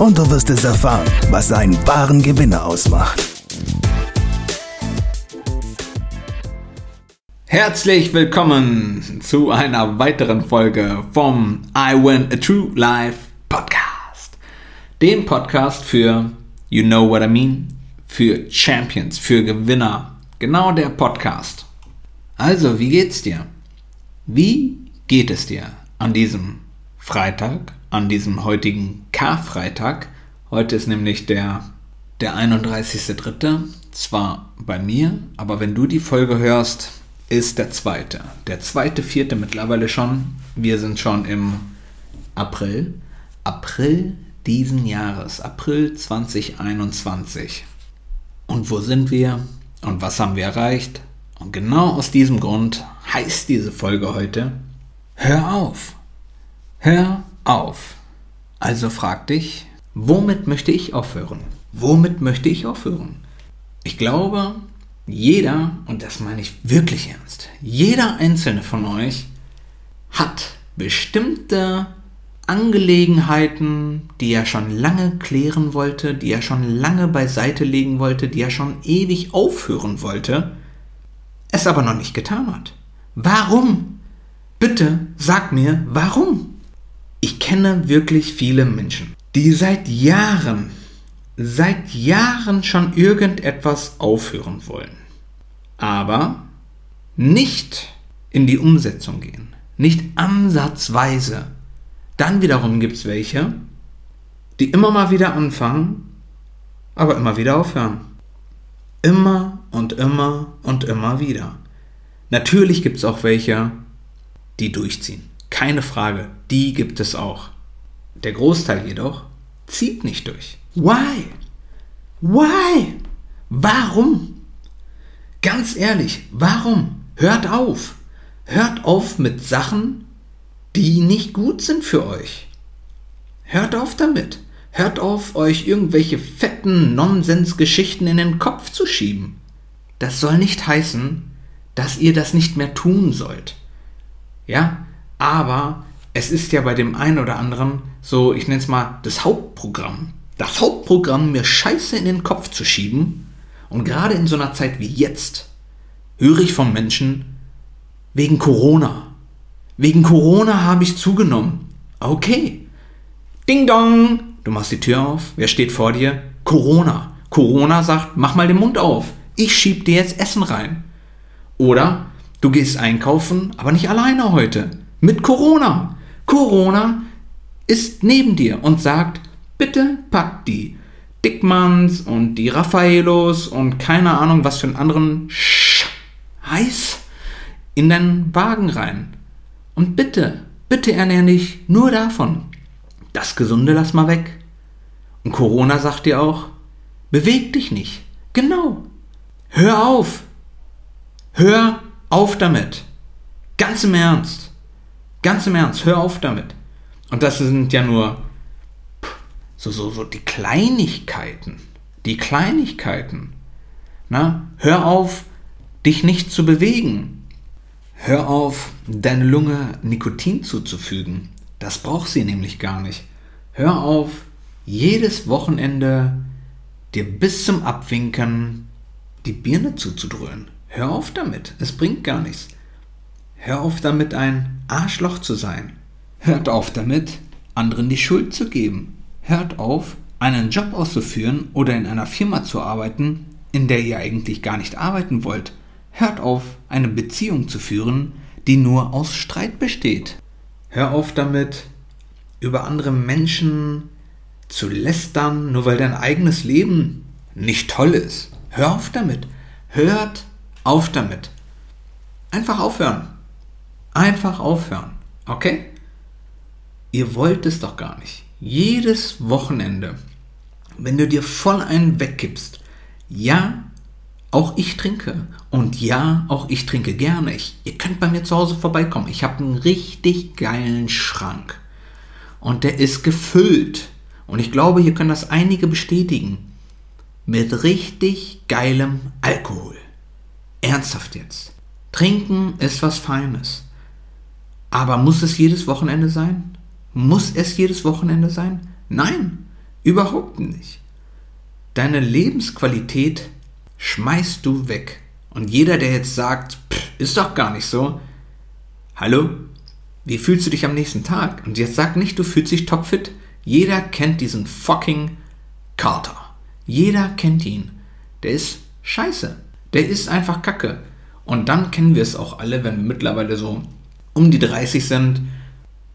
und du wirst es erfahren, was einen wahren Gewinner ausmacht. Herzlich willkommen zu einer weiteren Folge vom I Win a True Life Podcast. Dem Podcast für You Know What I Mean, für Champions, für Gewinner. Genau der Podcast. Also, wie geht's dir? Wie geht es dir an diesem Freitag, an diesem heutigen Karfreitag? Heute ist nämlich der, der 31.3. Zwar bei mir, aber wenn du die Folge hörst, ist der zweite. Der zweite, vierte mittlerweile schon. Wir sind schon im April. April diesen Jahres. April 2021. Und wo sind wir? Und was haben wir erreicht? Und genau aus diesem Grund heißt diese Folge heute, hör auf. Hör auf. Also frag dich, womit möchte ich aufhören? Womit möchte ich aufhören? Ich glaube, jeder, und das meine ich wirklich ernst, jeder einzelne von euch hat bestimmte Angelegenheiten, die er schon lange klären wollte, die er schon lange beiseite legen wollte, die er schon ewig aufhören wollte, es aber noch nicht getan hat. Warum? Bitte sag mir, warum? Ich kenne wirklich viele Menschen, die seit Jahren, seit Jahren schon irgendetwas aufhören wollen, aber nicht in die Umsetzung gehen, nicht ansatzweise dann wiederum gibt es welche, die immer mal wieder anfangen, aber immer wieder aufhören. Immer und immer und immer wieder. Natürlich gibt es auch welche, die durchziehen. Keine Frage, die gibt es auch. Der Großteil jedoch zieht nicht durch. Why? Why? Warum? Ganz ehrlich, warum? Hört auf. Hört auf mit Sachen, die nicht gut sind für euch. Hört auf damit. Hört auf, euch irgendwelche fetten Nonsensgeschichten in den Kopf zu schieben. Das soll nicht heißen, dass ihr das nicht mehr tun sollt. Ja, aber es ist ja bei dem einen oder anderen so, ich nenne es mal das Hauptprogramm. Das Hauptprogramm, mir Scheiße in den Kopf zu schieben. Und gerade in so einer Zeit wie jetzt höre ich von Menschen wegen Corona, Wegen Corona habe ich zugenommen. Okay. Ding dong. Du machst die Tür auf. Wer steht vor dir? Corona. Corona sagt, mach mal den Mund auf. Ich schieb dir jetzt Essen rein. Oder du gehst einkaufen, aber nicht alleine heute. Mit Corona. Corona ist neben dir und sagt, bitte pack die Dickmanns und die Raffaelos und keine Ahnung was für einen anderen Scheiß in deinen Wagen rein. Und bitte, bitte ernähr dich nur davon. Das Gesunde lass mal weg. Und Corona sagt dir auch, beweg dich nicht. Genau. Hör auf. Hör auf damit. Ganz im Ernst. Ganz im Ernst, hör auf damit. Und das sind ja nur so, so, so die Kleinigkeiten. Die Kleinigkeiten. Na, hör auf, dich nicht zu bewegen. Hör auf, deine Lunge Nikotin zuzufügen. Das braucht sie nämlich gar nicht. Hör auf, jedes Wochenende dir bis zum Abwinken die Birne zuzudröhnen. Hör auf damit, es bringt gar nichts. Hör auf damit, ein Arschloch zu sein. Hört auf damit, anderen die Schuld zu geben. Hört auf, einen Job auszuführen oder in einer Firma zu arbeiten, in der ihr eigentlich gar nicht arbeiten wollt. Hört auf, eine Beziehung zu führen, die nur aus Streit besteht. Hör auf damit, über andere Menschen zu lästern, nur weil dein eigenes Leben nicht toll ist. Hör auf damit. Hört auf damit. Einfach aufhören. Einfach aufhören. Okay? Ihr wollt es doch gar nicht. Jedes Wochenende, wenn du dir voll einen wegkippst, Ja, auch ich trinke. Und ja, auch ich trinke gerne. Ich, ihr könnt bei mir zu Hause vorbeikommen. Ich habe einen richtig geilen Schrank. Und der ist gefüllt. Und ich glaube, hier können das einige bestätigen. Mit richtig geilem Alkohol. Ernsthaft jetzt. Trinken ist was Feines. Aber muss es jedes Wochenende sein? Muss es jedes Wochenende sein? Nein, überhaupt nicht. Deine Lebensqualität schmeißt du weg. Und jeder, der jetzt sagt, ist doch gar nicht so, hallo, wie fühlst du dich am nächsten Tag? Und jetzt sag nicht, du fühlst dich topfit. Jeder kennt diesen fucking Carter. Jeder kennt ihn. Der ist scheiße. Der ist einfach kacke. Und dann kennen wir es auch alle, wenn wir mittlerweile so um die 30 sind,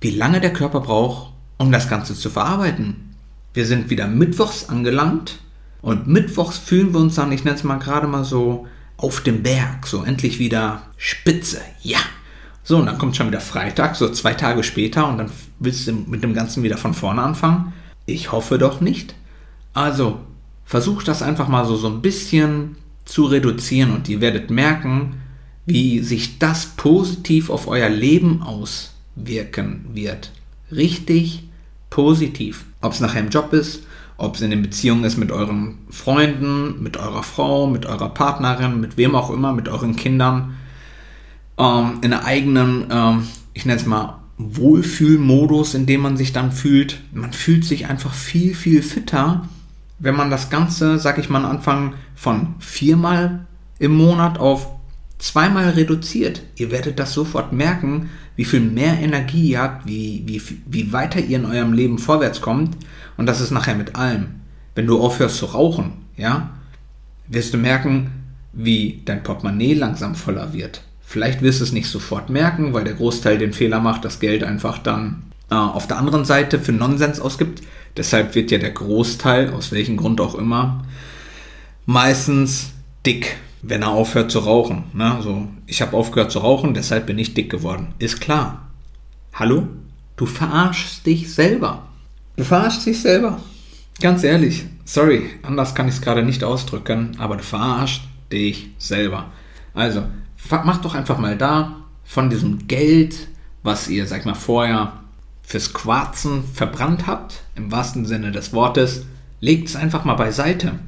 wie lange der Körper braucht, um das Ganze zu verarbeiten. Wir sind wieder mittwochs angelangt und mittwochs fühlen wir uns dann, ich nenne es mal gerade mal so, auf dem Berg, so endlich wieder Spitze, ja. So, und dann kommt schon wieder Freitag, so zwei Tage später, und dann willst du mit dem Ganzen wieder von vorne anfangen? Ich hoffe doch nicht. Also, versucht das einfach mal so, so ein bisschen zu reduzieren und ihr werdet merken, wie sich das positiv auf euer Leben auswirken wird. Richtig positiv. Ob es nachher im Job ist, ob es in den Beziehungen ist mit euren Freunden, mit eurer Frau, mit eurer Partnerin, mit wem auch immer, mit euren Kindern, ähm, in einer eigenen, ähm, ich nenne es mal, Wohlfühlmodus, in dem man sich dann fühlt. Man fühlt sich einfach viel, viel fitter, wenn man das Ganze, sag ich mal, Anfang von viermal im Monat auf zweimal reduziert. Ihr werdet das sofort merken, wie viel mehr Energie ihr habt, wie, wie, wie weiter ihr in eurem Leben vorwärts kommt. Und das ist nachher mit allem. Wenn du aufhörst zu rauchen, ja, wirst du merken, wie dein Portemonnaie langsam voller wird. Vielleicht wirst du es nicht sofort merken, weil der Großteil den Fehler macht, das Geld einfach dann äh, auf der anderen Seite für Nonsens ausgibt. Deshalb wird ja der Großteil, aus welchem Grund auch immer, meistens dick wenn er aufhört zu rauchen. Ne? So, ich habe aufgehört zu rauchen, deshalb bin ich dick geworden. Ist klar. Hallo? Du verarschst dich selber. Du verarschst dich selber. Ganz ehrlich. Sorry, anders kann ich es gerade nicht ausdrücken, aber du verarschst dich selber. Also, macht doch einfach mal da von diesem Geld, was ihr, sag mal, vorher fürs Quarzen verbrannt habt, im wahrsten Sinne des Wortes, legt es einfach mal beiseite.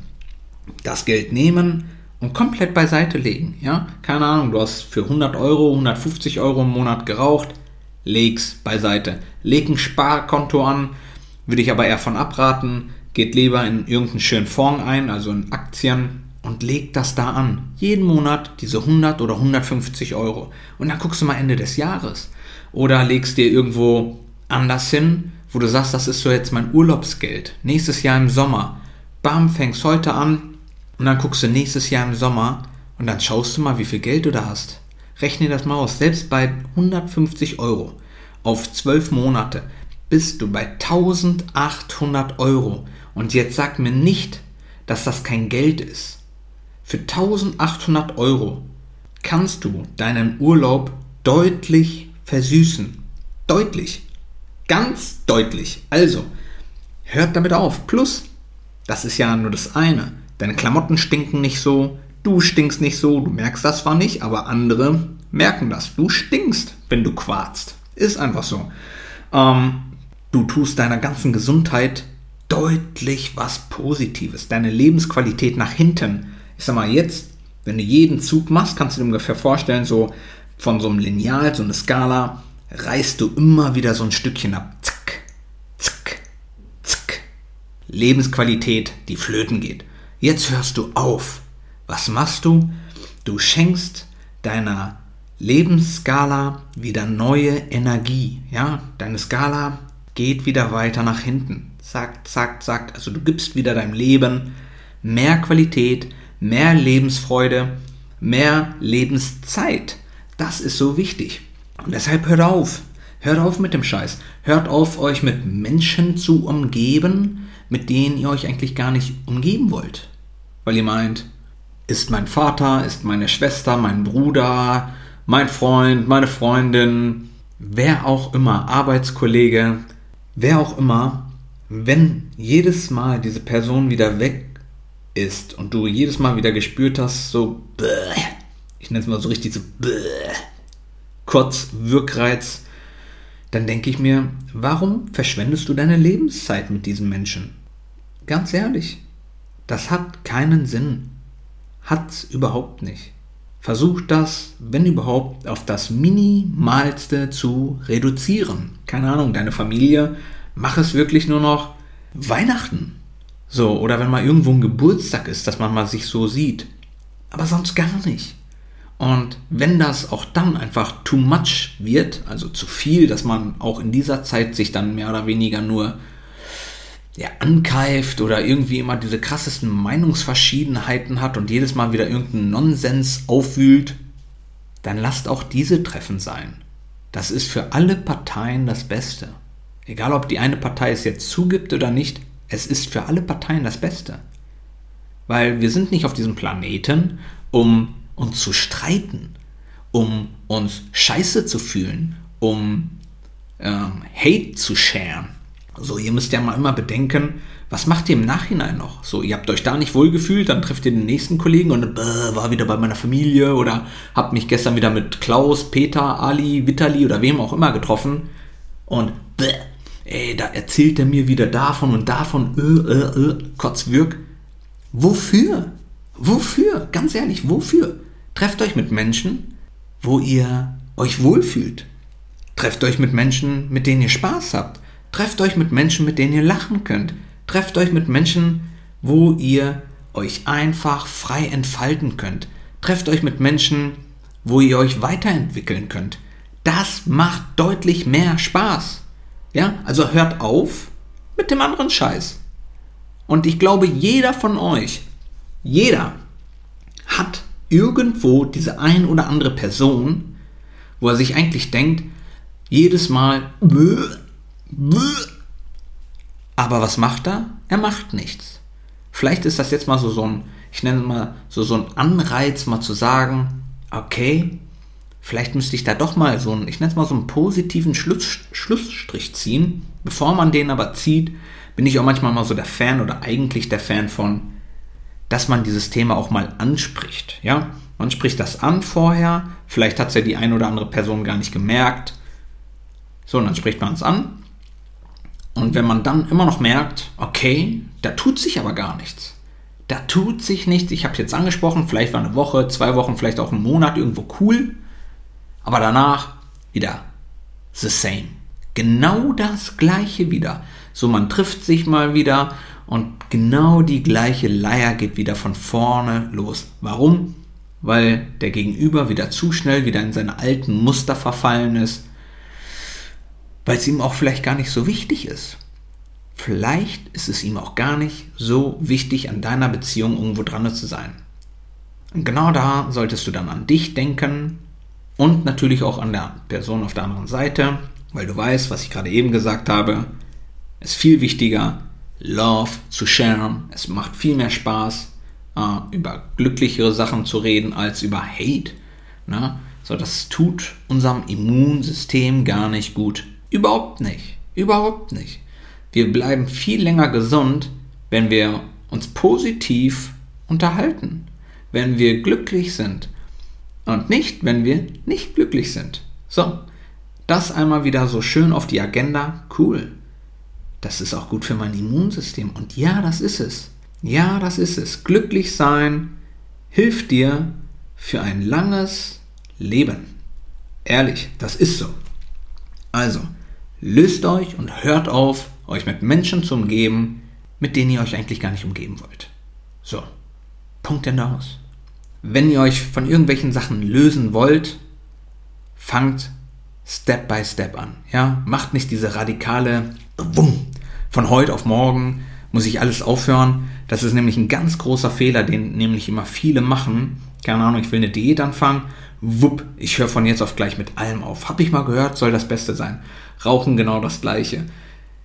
Das Geld nehmen, und komplett beiseite legen. Ja, keine Ahnung, du hast für 100 Euro, 150 Euro im Monat geraucht, leg's beiseite. Leg ein Sparkonto an, würde ich aber eher von abraten. Geht lieber in irgendeinen schönen Fonds ein, also in Aktien und leg das da an. Jeden Monat diese 100 oder 150 Euro. Und dann guckst du mal Ende des Jahres. Oder legst dir irgendwo anders hin, wo du sagst, das ist so jetzt mein Urlaubsgeld. Nächstes Jahr im Sommer. Bam, fängst heute an, und dann guckst du nächstes Jahr im Sommer und dann schaust du mal, wie viel Geld du da hast. Rechne das mal aus. Selbst bei 150 Euro auf 12 Monate bist du bei 1800 Euro. Und jetzt sag mir nicht, dass das kein Geld ist. Für 1800 Euro kannst du deinen Urlaub deutlich versüßen. Deutlich. Ganz deutlich. Also, hört damit auf. Plus, das ist ja nur das eine. Deine Klamotten stinken nicht so, du stinkst nicht so, du merkst das zwar nicht, aber andere merken das. Du stinkst, wenn du quarzt. Ist einfach so. Ähm, du tust deiner ganzen Gesundheit deutlich was Positives. Deine Lebensqualität nach hinten. Ich sag mal, jetzt, wenn du jeden Zug machst, kannst du dir ungefähr vorstellen, so von so einem Lineal, so eine Skala, reißt du immer wieder so ein Stückchen ab. Zack, zack, zack. Lebensqualität, die flöten geht. Jetzt hörst du auf. Was machst du? Du schenkst deiner Lebensskala wieder neue Energie. Ja, deine Skala geht wieder weiter nach hinten. Zack, zack, zack. Also du gibst wieder deinem Leben mehr Qualität, mehr Lebensfreude, mehr Lebenszeit. Das ist so wichtig. Und deshalb hört auf. Hört auf mit dem Scheiß. Hört auf, euch mit Menschen zu umgeben, mit denen ihr euch eigentlich gar nicht umgeben wollt weil ihr meint, ist mein Vater, ist meine Schwester, mein Bruder, mein Freund, meine Freundin, wer auch immer, Arbeitskollege, wer auch immer, wenn jedes Mal diese Person wieder weg ist und du jedes Mal wieder gespürt hast, so, ich nenne es mal so richtig so, kurz Wirkreiz, dann denke ich mir, warum verschwendest du deine Lebenszeit mit diesem Menschen? Ganz ehrlich, das hat keinen Sinn. Hat's überhaupt nicht. Versuch das, wenn überhaupt, auf das Minimalste zu reduzieren. Keine Ahnung, deine Familie, mach es wirklich nur noch Weihnachten. So, oder wenn mal irgendwo ein Geburtstag ist, dass man mal sich so sieht. Aber sonst gar nicht. Und wenn das auch dann einfach too much wird, also zu viel, dass man auch in dieser Zeit sich dann mehr oder weniger nur ja, ankeift oder irgendwie immer diese krassesten Meinungsverschiedenheiten hat und jedes Mal wieder irgendeinen Nonsens aufwühlt, dann lasst auch diese Treffen sein. Das ist für alle Parteien das Beste. Egal ob die eine Partei es jetzt zugibt oder nicht, es ist für alle Parteien das Beste. Weil wir sind nicht auf diesem Planeten, um uns zu streiten, um uns scheiße zu fühlen, um ähm, Hate zu sharen. So, ihr müsst ja mal immer bedenken, was macht ihr im Nachhinein noch? So, ihr habt euch da nicht wohlgefühlt, dann trefft ihr den nächsten Kollegen und äh, war wieder bei meiner Familie oder habt mich gestern wieder mit Klaus, Peter, Ali, Vitali oder wem auch immer getroffen und bäh, ey, da erzählt er mir wieder davon und davon, äh, äh, äh, Kotzwirk. Wofür? Wofür? Ganz ehrlich, wofür? Trefft euch mit Menschen, wo ihr euch wohlfühlt. Trefft euch mit Menschen, mit denen ihr Spaß habt. Trefft euch mit Menschen, mit denen ihr lachen könnt. Trefft euch mit Menschen, wo ihr euch einfach frei entfalten könnt. Trefft euch mit Menschen, wo ihr euch weiterentwickeln könnt. Das macht deutlich mehr Spaß. Ja, also hört auf mit dem anderen Scheiß. Und ich glaube, jeder von euch, jeder hat irgendwo diese ein oder andere Person, wo er sich eigentlich denkt, jedes Mal, aber was macht er? Er macht nichts. Vielleicht ist das jetzt mal so, so ein, ich nenne mal so, so ein Anreiz, mal zu sagen, okay, vielleicht müsste ich da doch mal so einen, ich nenne es mal so einen positiven Schluss, Schlussstrich ziehen. Bevor man den aber zieht, bin ich auch manchmal mal so der Fan oder eigentlich der Fan von, dass man dieses Thema auch mal anspricht. Ja, man spricht das an vorher. Vielleicht hat es ja die eine oder andere Person gar nicht gemerkt. So, und dann spricht man es an. Und wenn man dann immer noch merkt, okay, da tut sich aber gar nichts. Da tut sich nichts. Ich habe es jetzt angesprochen, vielleicht war eine Woche, zwei Wochen, vielleicht auch ein Monat irgendwo cool. Aber danach wieder the same. Genau das gleiche wieder. So, man trifft sich mal wieder und genau die gleiche Leier geht wieder von vorne los. Warum? Weil der Gegenüber wieder zu schnell wieder in seine alten Muster verfallen ist, weil es ihm auch vielleicht gar nicht so wichtig ist. Vielleicht ist es ihm auch gar nicht so wichtig, an deiner Beziehung irgendwo dran zu sein. Und genau da solltest du dann an dich denken und natürlich auch an der Person auf der anderen Seite, weil du weißt, was ich gerade eben gesagt habe, ist viel wichtiger, Love zu sharen. Es macht viel mehr Spaß, äh, über glücklichere Sachen zu reden, als über Hate. Ne? So, das tut unserem Immunsystem gar nicht gut. Überhaupt nicht. Überhaupt nicht. Wir bleiben viel länger gesund, wenn wir uns positiv unterhalten, wenn wir glücklich sind und nicht, wenn wir nicht glücklich sind. So, das einmal wieder so schön auf die Agenda. Cool. Das ist auch gut für mein Immunsystem. Und ja, das ist es. Ja, das ist es. Glücklich sein hilft dir für ein langes Leben. Ehrlich, das ist so. Also, löst euch und hört auf, euch mit Menschen zu umgeben, mit denen ihr euch eigentlich gar nicht umgeben wollt. So, Punkt Ende aus. Wenn ihr euch von irgendwelchen Sachen lösen wollt, fangt Step by Step an. Ja, macht nicht diese radikale Wumm, von heute auf morgen muss ich alles aufhören. Das ist nämlich ein ganz großer Fehler, den nämlich immer viele machen. Keine Ahnung, ich will eine Diät anfangen. Wupp, ich höre von jetzt auf gleich mit allem auf. Hab ich mal gehört, soll das Beste sein. Rauchen genau das Gleiche.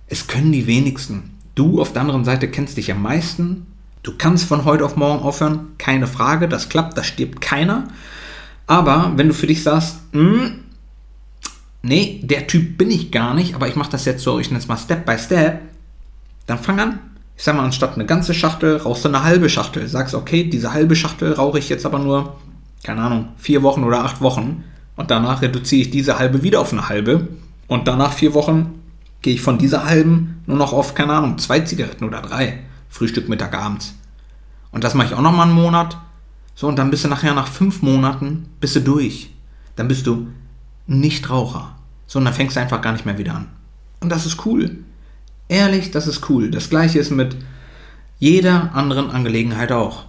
Es können die wenigsten. Du auf der anderen Seite kennst dich am meisten. Du kannst von heute auf morgen aufhören, keine Frage. Das klappt, da stirbt keiner. Aber wenn du für dich sagst, hm, nee, der Typ bin ich gar nicht, aber ich mache das jetzt so, ich nenne es mal Step by Step, dann fang an. Ich sag mal, anstatt eine ganze Schachtel rauchst du eine halbe Schachtel. Sagst, okay, diese halbe Schachtel rauche ich jetzt aber nur, keine Ahnung, vier Wochen oder acht Wochen. Und danach reduziere ich diese halbe wieder auf eine halbe. Und danach vier Wochen gehe ich von dieser halben nur noch auf, keine Ahnung, zwei Zigaretten oder drei. Frühstück, Mittag, abends. Und das mache ich auch noch mal einen Monat. So, und dann bist du nachher nach fünf Monaten bist du durch. Dann bist du Nichtraucher. So, und dann fängst du einfach gar nicht mehr wieder an. Und das ist cool. Ehrlich, das ist cool. Das gleiche ist mit jeder anderen Angelegenheit auch.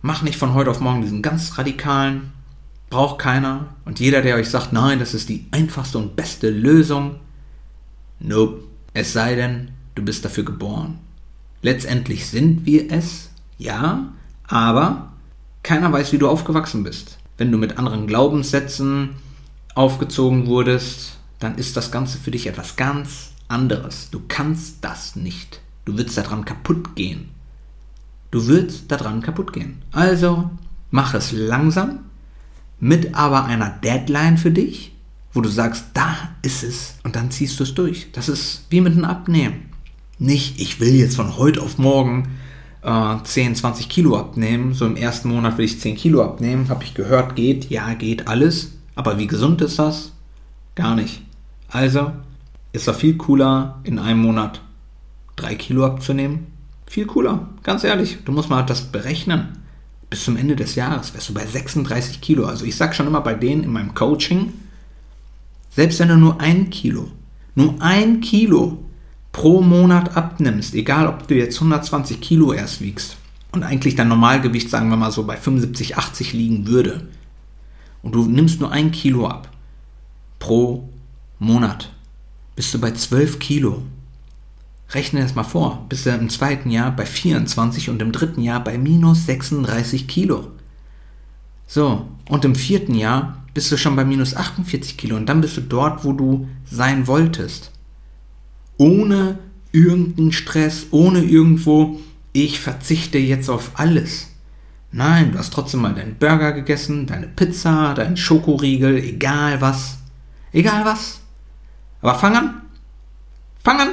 Mach nicht von heute auf morgen diesen ganz radikalen, braucht keiner. Und jeder, der euch sagt, nein, das ist die einfachste und beste Lösung, nope. Es sei denn, du bist dafür geboren. Letztendlich sind wir es, ja, aber keiner weiß, wie du aufgewachsen bist. Wenn du mit anderen Glaubenssätzen aufgezogen wurdest, dann ist das Ganze für dich etwas ganz anderes. Du kannst das nicht. Du wirst daran kaputt gehen. Du wirst daran kaputt gehen. Also mach es langsam, mit aber einer Deadline für dich, wo du sagst, da ist es und dann ziehst du es durch. Das ist wie mit einem Abnehmen. Nicht, ich will jetzt von heute auf morgen äh, 10, 20 Kilo abnehmen. So im ersten Monat will ich 10 Kilo abnehmen. Habe ich gehört, geht, ja, geht alles. Aber wie gesund ist das? Gar nicht. Also ist doch viel cooler, in einem Monat 3 Kilo abzunehmen. Viel cooler, ganz ehrlich. Du musst mal das berechnen. Bis zum Ende des Jahres wärst du bei 36 Kilo. Also ich sag schon immer bei denen in meinem Coaching, selbst wenn du nur ein Kilo, nur ein Kilo pro Monat abnimmst, egal ob du jetzt 120 Kilo erst wiegst und eigentlich dein Normalgewicht, sagen wir mal so, bei 75, 80 liegen würde, und du nimmst nur ein Kilo ab pro Monat, bist du bei 12 Kilo. Rechne es mal vor, bist du im zweiten Jahr bei 24 und im dritten Jahr bei minus 36 Kilo. So, und im vierten Jahr bist du schon bei minus 48 Kilo und dann bist du dort, wo du sein wolltest ohne irgendeinen Stress, ohne irgendwo, ich verzichte jetzt auf alles. Nein, du hast trotzdem mal deinen Burger gegessen, deine Pizza, deinen Schokoriegel, egal was. Egal was. Aber fang an. Fang an.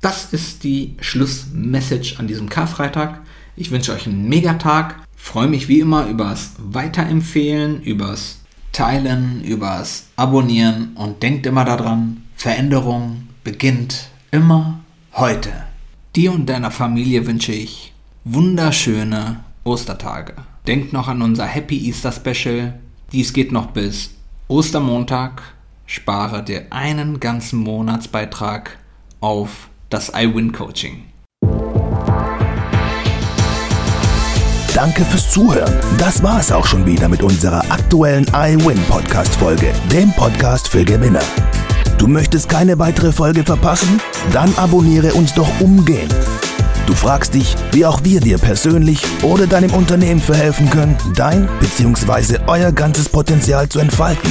Das ist die Schlussmessage an diesem Karfreitag. Ich wünsche euch einen Megatag. Freue mich wie immer übers Weiterempfehlen, übers Teilen, übers Abonnieren und denkt immer daran, Veränderung beginnt immer heute. Dir und deiner Familie wünsche ich wunderschöne Ostertage. Denkt noch an unser Happy Easter Special. Dies geht noch bis Ostermontag. Spare dir einen ganzen Monatsbeitrag auf das iWin Coaching. Danke fürs Zuhören. Das war es auch schon wieder mit unserer aktuellen iWin Podcast Folge, dem Podcast für Gewinner. Du möchtest keine weitere Folge verpassen? Dann abonniere uns doch umgehend. Du fragst dich, wie auch wir dir persönlich oder deinem Unternehmen verhelfen können, dein bzw. euer ganzes Potenzial zu entfalten.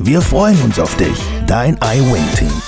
Wir freuen uns auf dich, dein iWin-Team.